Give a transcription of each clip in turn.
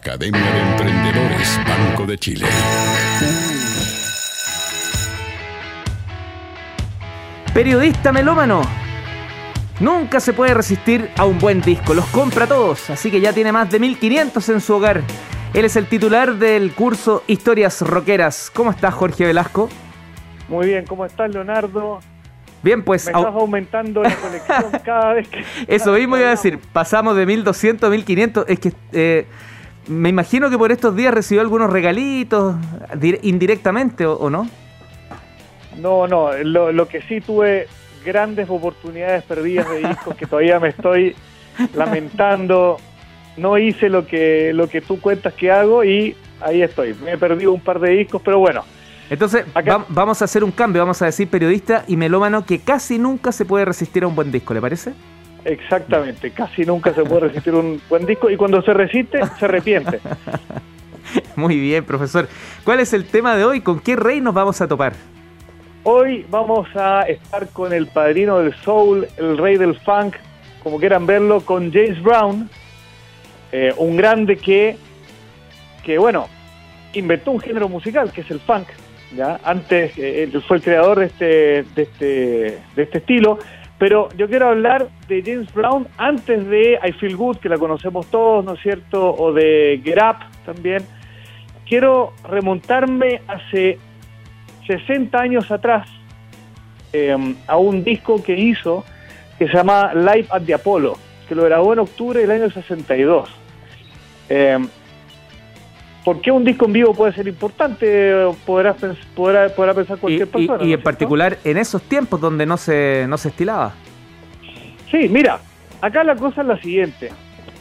Academia de Emprendedores Banco de Chile. Periodista melómano. Nunca se puede resistir a un buen disco, los compra todos, así que ya tiene más de 1500 en su hogar. Él es el titular del curso Historias Roqueras. ¿Cómo estás, Jorge Velasco? Muy bien, ¿cómo estás, Leonardo? Bien, pues. Me estás aumentando la colección cada vez que. Eso mismo iba a decir, pasamos de 1200 a 1500. Es que eh, me imagino que por estos días recibió algunos regalitos indirectamente, ¿o, no? No, no. Lo, lo que sí tuve grandes oportunidades perdidas de discos que todavía me estoy lamentando. No hice lo que, lo que tú cuentas que hago y ahí estoy. Me he perdido un par de discos, pero bueno. Entonces, vamos a hacer un cambio, vamos a decir periodista y melómano que casi nunca se puede resistir a un buen disco, ¿le parece? Exactamente, casi nunca se puede resistir un buen disco y cuando se resiste, se arrepiente. Muy bien, profesor. ¿Cuál es el tema de hoy? ¿Con qué rey nos vamos a topar? Hoy vamos a estar con el padrino del soul, el rey del funk, como quieran verlo, con James Brown, eh, un grande que, que, bueno, inventó un género musical que es el funk, ¿ya? Antes eh, él fue el creador de este, de, este, de este estilo, pero yo quiero hablar de James Brown antes de I Feel Good, que la conocemos todos, ¿no es cierto? O de Get Up también. Quiero remontarme hace 60 años atrás em, a un disco que hizo que se llama Live at the Apollo, que lo grabó en octubre del año 62. Eh, ¿Por qué un disco en vivo puede ser importante? Podrá, podrá, pensar cualquier persona. Y, en particular en esos tiempos donde no se, no se estilaba. Sí, mira, acá la cosa es la siguiente.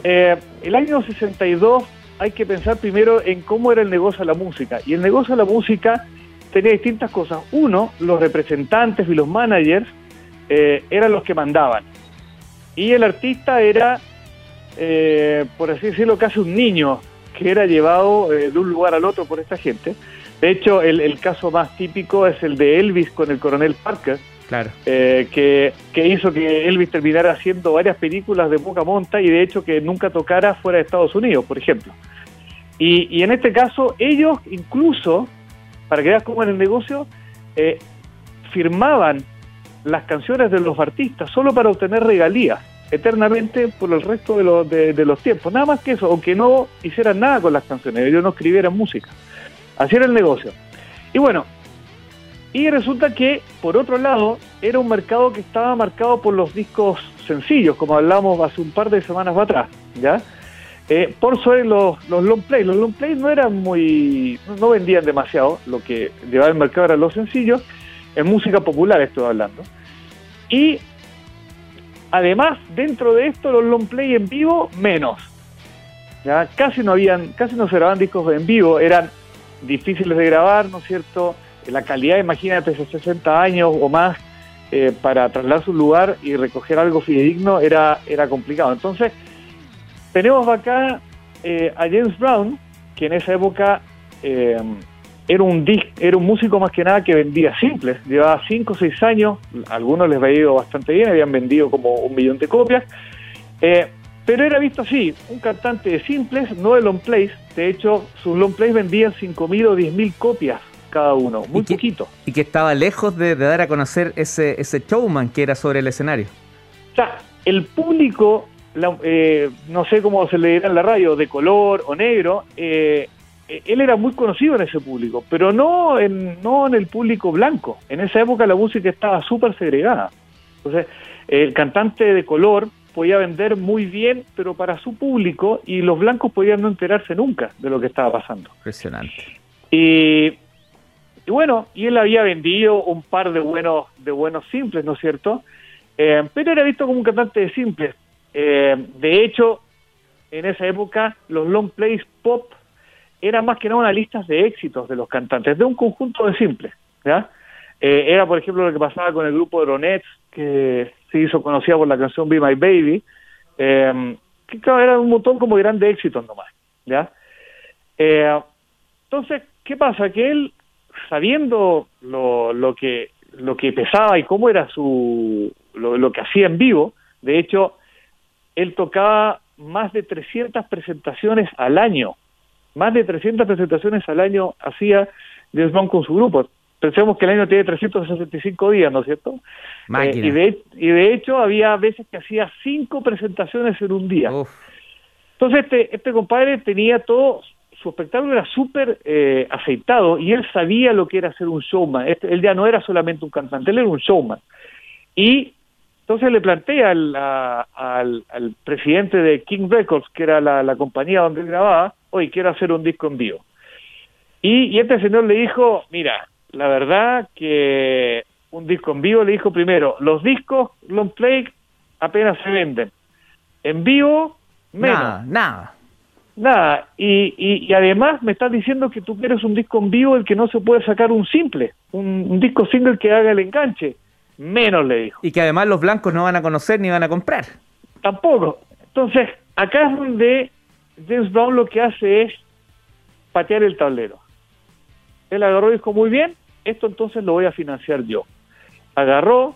Eh, el año 62 hay que pensar primero en cómo era el negocio de la música. Y el negocio de la música tenía distintas cosas. Uno, los representantes y los managers eh, eran los que mandaban. Y el artista era, eh, por así decirlo, casi un niño que era llevado eh, de un lugar al otro por esta gente. De hecho, el, caso más típico es el de Elvis con el coronel Parker, claro. Eh, que, que, hizo que Elvis terminara haciendo varias películas de poca monta y de hecho que nunca tocara fuera de Estados Unidos, por ejemplo. Y, y en este caso, ellos incluso, para que veas cómo en el negocio, eh, firmaban las canciones de los artistas solo para obtener regalías eternamente por el resto de, de, los tiempos. Nada más que eso, aunque no hicieran nada con las canciones, ellos no escribieran música. Así era el negocio. Y bueno, y resulta que, por otro lado, era un mercado que estaba marcado por los discos sencillos, como hablamos hace un par de semanas atrás, ¿ya? Eh, por sobre los, los long play. Los long play no eran muy. no vendían demasiado. Lo que llevaba el mercado eran los sencillos. En música popular estoy hablando. Y Además, dentro de esto, los long play en vivo, menos. ¿ya? Casi no habían, casi no se grababan discos en vivo, eran difíciles de grabar, ¿no es cierto? La calidad, imagínate, de 60 años o más, eh, para trasladar su lugar y recoger algo fidedigno era, era complicado. Entonces, tenemos acá eh, a James Brown, que en esa época eh, era un era un músico más que nada que vendía simples, llevaba 5 o 6 años, algunos les había ido bastante bien, habían vendido como un millón de copias, eh, pero era visto así, un cantante de simples, no de long plays, de hecho sus long plays vendían 5.000 o 10.000 copias cada uno, muy poquito. Y que estaba lejos de, dar a conocer ese, ese showman que era sobre el escenario. O sea, el público, eh, no sé cómo se le dirá en la radio, de color o negro, eh, él era muy conocido en ese público, pero no en, no en el público blanco. En esa época la música estaba súper segregada. Entonces, el cantante de color podía vender muy bien, pero para su público, y los blancos podían no enterarse nunca de lo que estaba pasando. Impresionante. Y, y bueno, y él había vendido un par de buenos, de buenos simples, ¿no es cierto? Eh, pero era visto como un cantante de simples. Eh, de hecho, en esa época, los long plays pop era más que nada una lista de éxitos de los cantantes, de un conjunto de simples. ¿ya? Eh, era, por ejemplo, lo que pasaba con el grupo de Ronettes, que se hizo conocida por la canción Be My Baby, eh, que claro, era un montón como de grandes éxitos nomás. ¿ya? Eh, entonces, ¿qué pasa? Que él, sabiendo lo, lo, que, lo que pesaba y cómo era su lo, lo que hacía en vivo, de hecho, él tocaba más de 300 presentaciones al año Más de 300 presentaciones al año hacía James Brown con su grupo. Pensemos que el año tiene 365 días, ¿no es cierto? Eh, y, de, y de hecho había veces que hacía cinco presentaciones en un día. Entonces este, este compadre tenía todo, su espectáculo era súper eh, aceitado y él sabía lo que era ser un showman. Este, él ya no era solamente un cantante, él era un showman. Y entonces le plantea al, al, presidente de King Records, que era la, compañía donde él grababa, hoy quiero hacer un disco en vivo. Y, y este señor le dijo, mira, la verdad que un disco en vivo le dijo primero, los discos long play apenas se venden. En vivo, menos. Nada, nada. Nada. Y, y, además me estás diciendo que tú quieres un disco en vivo el que no se puede sacar un simple, un, disco single que haga el enganche. Menos le dijo. Y que además los blancos no van a conocer ni van a comprar. Tampoco. Entonces, acá es donde James Brown lo que hace es patear el tablero. Él agarró y dijo, muy bien, esto entonces lo voy a financiar yo. Agarró,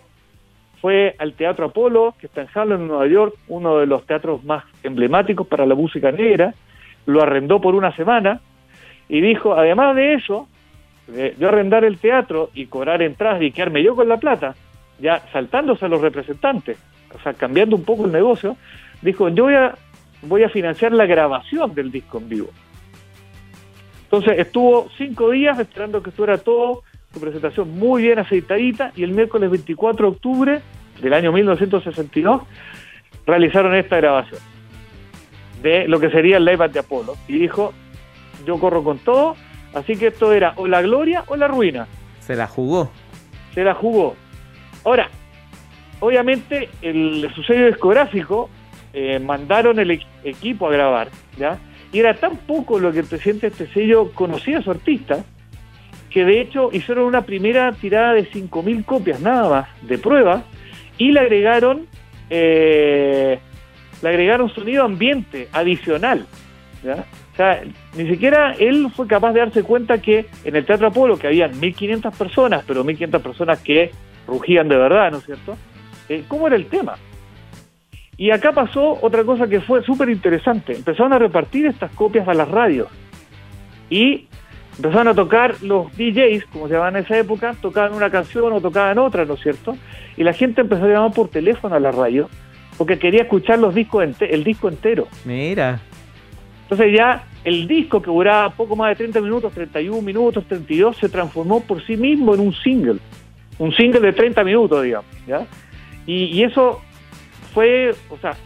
fue al Teatro Apolo, que está en Harlem, Nueva York, uno de los teatros más emblemáticos para la música negra, lo arrendó por una semana y dijo, además de eso, de yo arrendar el teatro y cobrar entradas y quedarme yo con la plata, ya saltándose a los representantes, o sea, cambiando un poco el negocio, dijo, yo voy a, voy a financiar la grabación del disco en vivo. Entonces estuvo cinco días esperando que estuviera todo, su presentación muy bien aceitadita, y el miércoles 24 de octubre del año 1962 realizaron esta grabación de lo que sería el live de Apolo. Y dijo, yo corro con todo, así que esto era o la gloria o la ruina. Se la jugó. Se la jugó. Ahora, obviamente el, sello discográfico eh, mandaron el equipo a grabar, ¿ya? Y era tan poco lo que el presidente de este sello conocía a su artista, que de hecho hicieron una primera tirada de 5.000 copias nada más de prueba y le agregaron eh, le agregaron sonido ambiente adicional. O sea, ni siquiera él fue capaz de darse cuenta que en el Teatro Apolo, que habían 1.500 personas, pero 1.500 personas que rugían de verdad, ¿no es cierto? Eh, ¿Cómo era el tema? Y acá pasó otra cosa que fue súper interesante. Empezaron a repartir estas copias a las radios. Y empezaron a tocar los DJs, como se llamaban en esa época, tocaban una canción o tocaban otra, ¿no es cierto? Y la gente empezó a llamar por teléfono a la radio porque quería escuchar los discos el disco entero. Mira. Entonces ya el disco que duraba poco más de 30 minutos, 31 minutos, 32, se transformó por sí mismo en un single. Un single de 30 minutos, digamos. ¿ya? Y, y eso fue, o sea,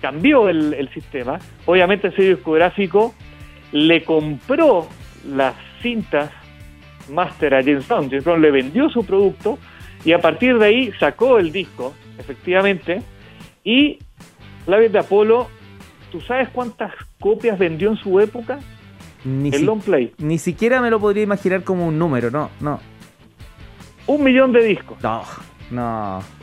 cambió el, sistema. Obviamente el sello discográfico le compró las cintas Master a James Brown. James Brown le vendió su producto y a partir de ahí sacó el disco, efectivamente, y la vez de Apolo, ¿tú sabes cuántas copias vendió en su época? Ni el long play. Ni siquiera me lo podría imaginar como un número, no, no. Un millón de discos. No, no.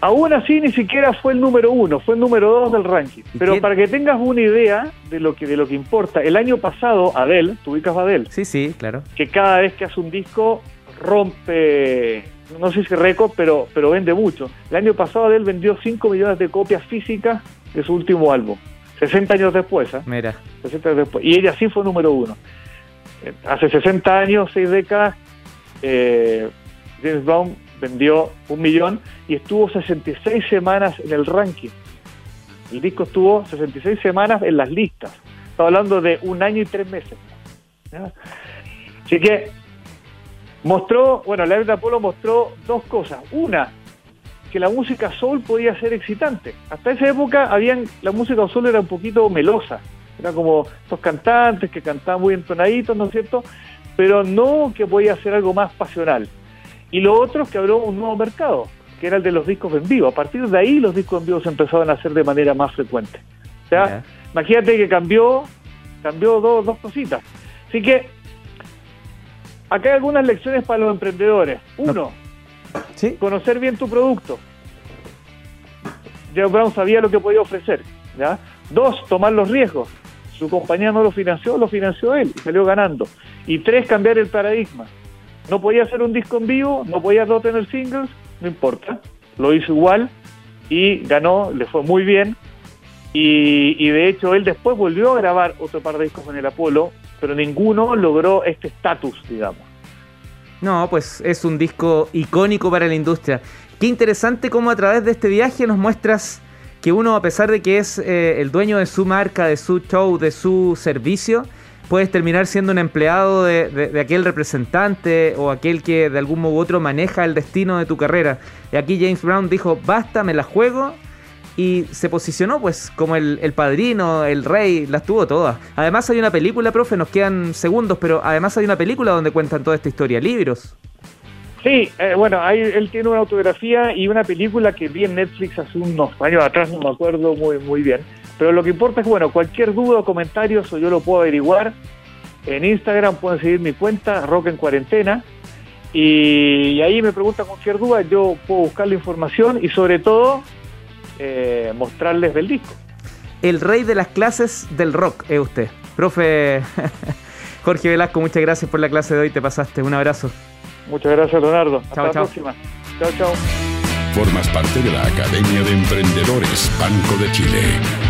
Aún así ni siquiera fue el número uno, fue el número dos del ranking. Pero para que tengas una idea de lo que de lo que importa, el año pasado Adele, ¿tú ubicas a Adele? Sí, sí, claro. Que cada vez que hace un disco rompe, no sé si récord, pero, pero vende mucho. El año pasado Adele vendió 5 millones de copias físicas de su último álbum, 60 años después. ¿eh? Mira. 60 años después. Y ella sí fue número uno. Eh, hace 60 años, 6 décadas, eh, James Brown vendió un millón y estuvo 66 semanas en el ranking. El disco estuvo 66 semanas en las listas. Estaba hablando de un año y tres meses. Así que mostró, bueno, la de Apolo mostró dos cosas. Una, que la música soul podía ser excitante. Hasta esa época habían, la música soul era un poquito melosa. Era como estos cantantes que cantaban muy entonaditos, ¿no es cierto? Pero no que podía ser algo más pasional. Y lo otro es que abrió un nuevo mercado, que era el de los discos en vivo. A partir de ahí los discos en vivo se empezaron a hacer de manera más frecuente. O sea, imagínate que cambió, cambió dos, dos cositas. Así que acá hay algunas lecciones para los emprendedores. Uno, conocer bien tu producto. Jeff Brown sabía lo que podía ofrecer. ¿ya? Dos, tomar los riesgos. Su compañía no lo financió, lo financió él y salió ganando. Y tres, cambiar el paradigma. No podía hacer un disco en vivo, no podía no tener singles, no importa. Lo hizo igual y ganó, le fue muy bien. Y, de hecho él después volvió a grabar otro par de discos con el Apolo, pero ninguno logró este estatus, digamos. No, pues es un disco icónico para la industria. Qué interesante cómo a través de este viaje nos muestras que uno, a pesar de que es eh, el dueño de su marca, de su show, de su servicio, puedes terminar siendo un empleado de, aquel representante o aquel que de algún modo u otro maneja el destino de tu carrera. Y aquí James Brown dijo, basta, me la juego. Y se posicionó pues como el, el padrino, el rey, las tuvo todas. Además hay una película, profe, nos quedan segundos, pero además hay una película donde cuentan toda esta historia, libros. Sí, eh, bueno, ahí él tiene una autografía y una película que vi en Netflix hace unos años atrás, no me acuerdo muy, muy bien. Pero lo que importa es, bueno, cualquier duda o comentarios o yo lo puedo averiguar. En Instagram pueden seguir mi cuenta, Rock en Cuarentena. Y, ahí me preguntan cualquier duda, yo puedo buscar la información y sobre todo eh, mostrarles del disco. El rey de las clases del rock es usted. Profe Jorge Velasco, muchas gracias por la clase de hoy, te pasaste. Un abrazo. Muchas gracias, Leonardo. Hasta la próxima. Chao, chao. Formas parte de la Academia de Emprendedores Banco de Chile.